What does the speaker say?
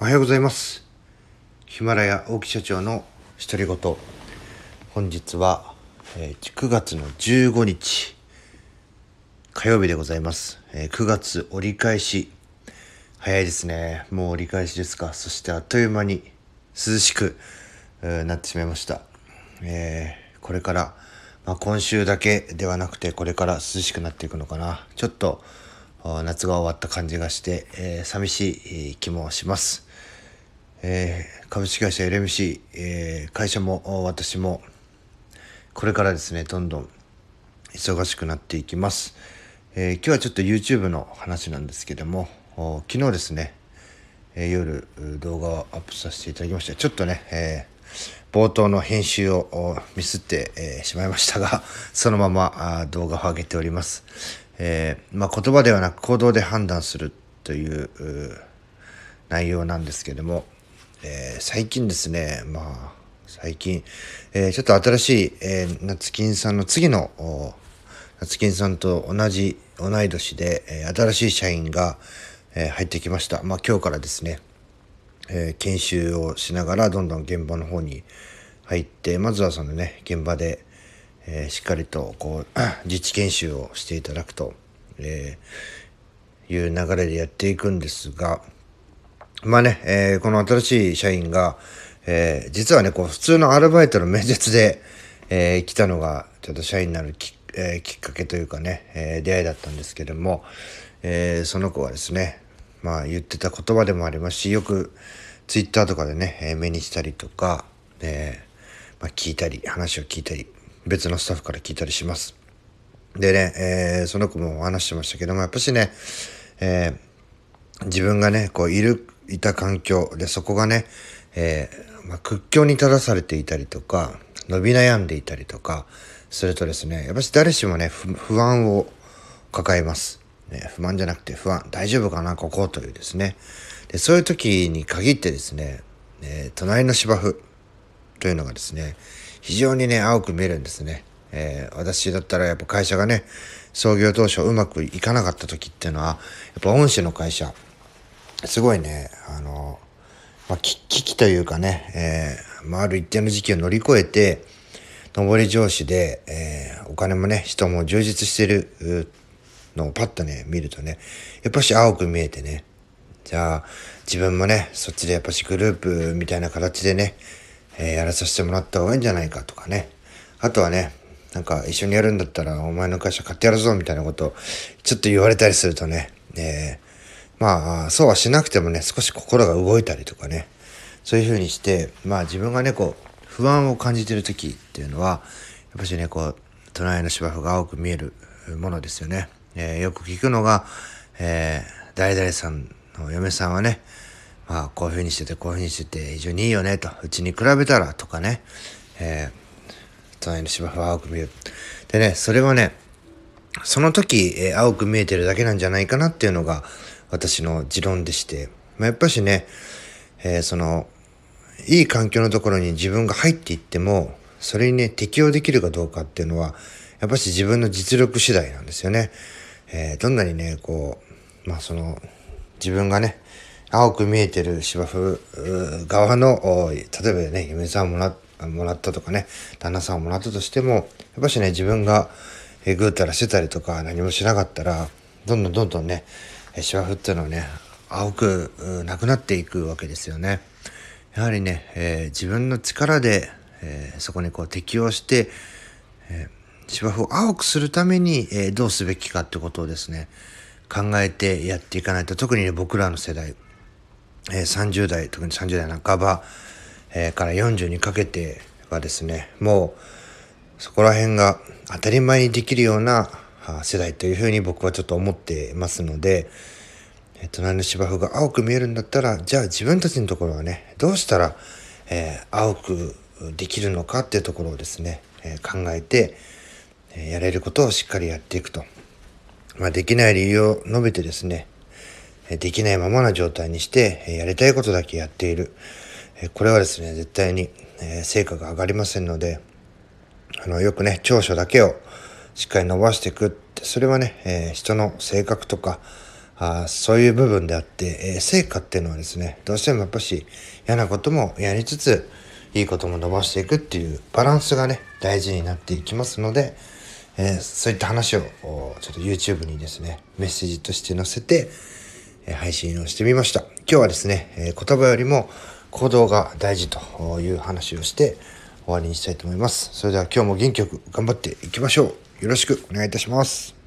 おはようございます。ヒマラヤ大木社長の独り言。本日は、えー9月の15日火曜日でございます、えー9月折り返し。早いですね。もう折り返しですか。そしてあっという間に涼しく、なってしまいました、えーこれから、まあ、今週だけではなくてこれから涼しくなっていくのかな。ちょっと夏が終わった感じがして、えー寂しい気もします。えー株式会社 LMC、えー会社も私もこれからですねどんどん忙しくなっていきます、えー今日はちょっと YouTube の話なんですけども昨日ですね、え夜動画をアップさせていただきましたちょっとね、えー冒頭の編集をミスって、えーしまいましたがそのままあ動画を上げております、えーまあ、言葉ではなく行動で判断するという内容なんですけども、えー最近ですねまあ最近、えーちょっと新しい、えー夏金さんの次の夏金さんと同じ同い年で、え新しい社員が、え入ってきました。まあ今日からですね、え研修をしながらどんどん現場の方に入ってまずはそのね現場で、えーしっかりとこう 自治研修をしていただくと、えーいう流れでやっていくんですがまあね、えーこの新しい社員が、えー実はねこう普通のアルバイトの面接で、えー来たのがちょっと社員になるき,、えーきっかけというかね、えー出会いだったんですけども、えーその子はですねまあ言ってた言葉でもありますしよくツイッターとかでね、えー目にしたりとか、えーまあ、聞いたり話を聞いたり別のスタッフから聞いたりします。でね、えーその子も話してましたけどもやっぱしね、えー自分がねこういるいた環境でそこがね、えーまあ、屈強に立たされていたりとか伸び悩んでいたりとかするとですねやっぱし誰しもね不不安を抱えます、ね、不満じゃなくて不安大丈夫かなここというですねでそういう時に限ってですね、えー隣の芝生というのがですね非常にね青く見えるんですね、えー私だったらやっぱ会社がね創業当初うまくいかなかった時っていうのはやっぱ御社の会社すごいねあの、まあ、危機というかね、えーまあ、ある一定の時期を乗り越えて上り調子で、えーお金もね人も充実してるのをパッとね見るとねやっぱし青く見えてねじゃあ自分もねそっちでやっぱしグループみたいな形でね、えーやらさせてもらった方がいいんじゃないかとかね。あとはねなんか一緒にやるんだったらお前の会社買ってやるぞみたいなことをちょっと言われたりするとね、えーまあそうはしなくてもね少し心が動いたりとかねそういうふうにしてまあ自分がねこう不安を感じてる時っていうのはやっぱしねこう隣の芝生が青く見えるものですよね、えーよく聞くのが、えー誰々さんの嫁さんはねまあこういうふうにしててこういうふうにしてて非常にいいよねと。うちに比べたらとかね、えー隣の芝生は青く見えるでねそれはねその時、えー青く見えてるだけなんじゃないかなっていうのが私の持論でして、まあ、やっぱしね、えーそのいい環境のところに自分が入っていってもそれにね適応できるかどうかっていうのはやっぱし自分の実力次第なんですよね。えーどんなにねこうまあその自分がね青く見えてる芝生側の例えばね嫁さんもらもらったとかね旦那さんをもらったとしてもやっぱしね自分がえぐうたらしてたりとか何もしなかったらどんどんどんどんね芝生っていうのはね青くなくなっていくわけですよね。やはりね、えー自分の力で、えーそこにこう適応して、えー芝生を青くするために、えーどうすべきかってことをですね考えてやっていかないと特にね僕らの世代、えー30代特に30代半ば、えーから40にかけてはですねもうそこら辺が当たり前にできるような世代というふうに僕はちょっと思ってますので、えー隣の芝生が青く見えるんだったらじゃあ自分たちのところはねどうしたら、えー青くできるのかっていうところをですね、えー考えて、えーやれることをしっかりやっていくと、まあ、できない理由を述べてですねできないままな状態にしてやりたいことだけやっている。これはですね絶対に成果が上がりませんのであのよくね長所だけをしっかり伸ばしていくってそれはね、人の性格とかあそういう部分であって、え、成果っていうのはですね、どうしてもやっぱし嫌なこともやりつつ、いいことも伸ばしていくっていうバランスがね、大事になっていきますので、え、そういった話をちょっと YouTube にですね、メッセージとして載せて、配信をしてみました。今日はですね、言葉よりも行動が大事という話をして終わりにしたいと思います。それでは今日も元気よく頑張っていきましょう。よろしくお願いいたします。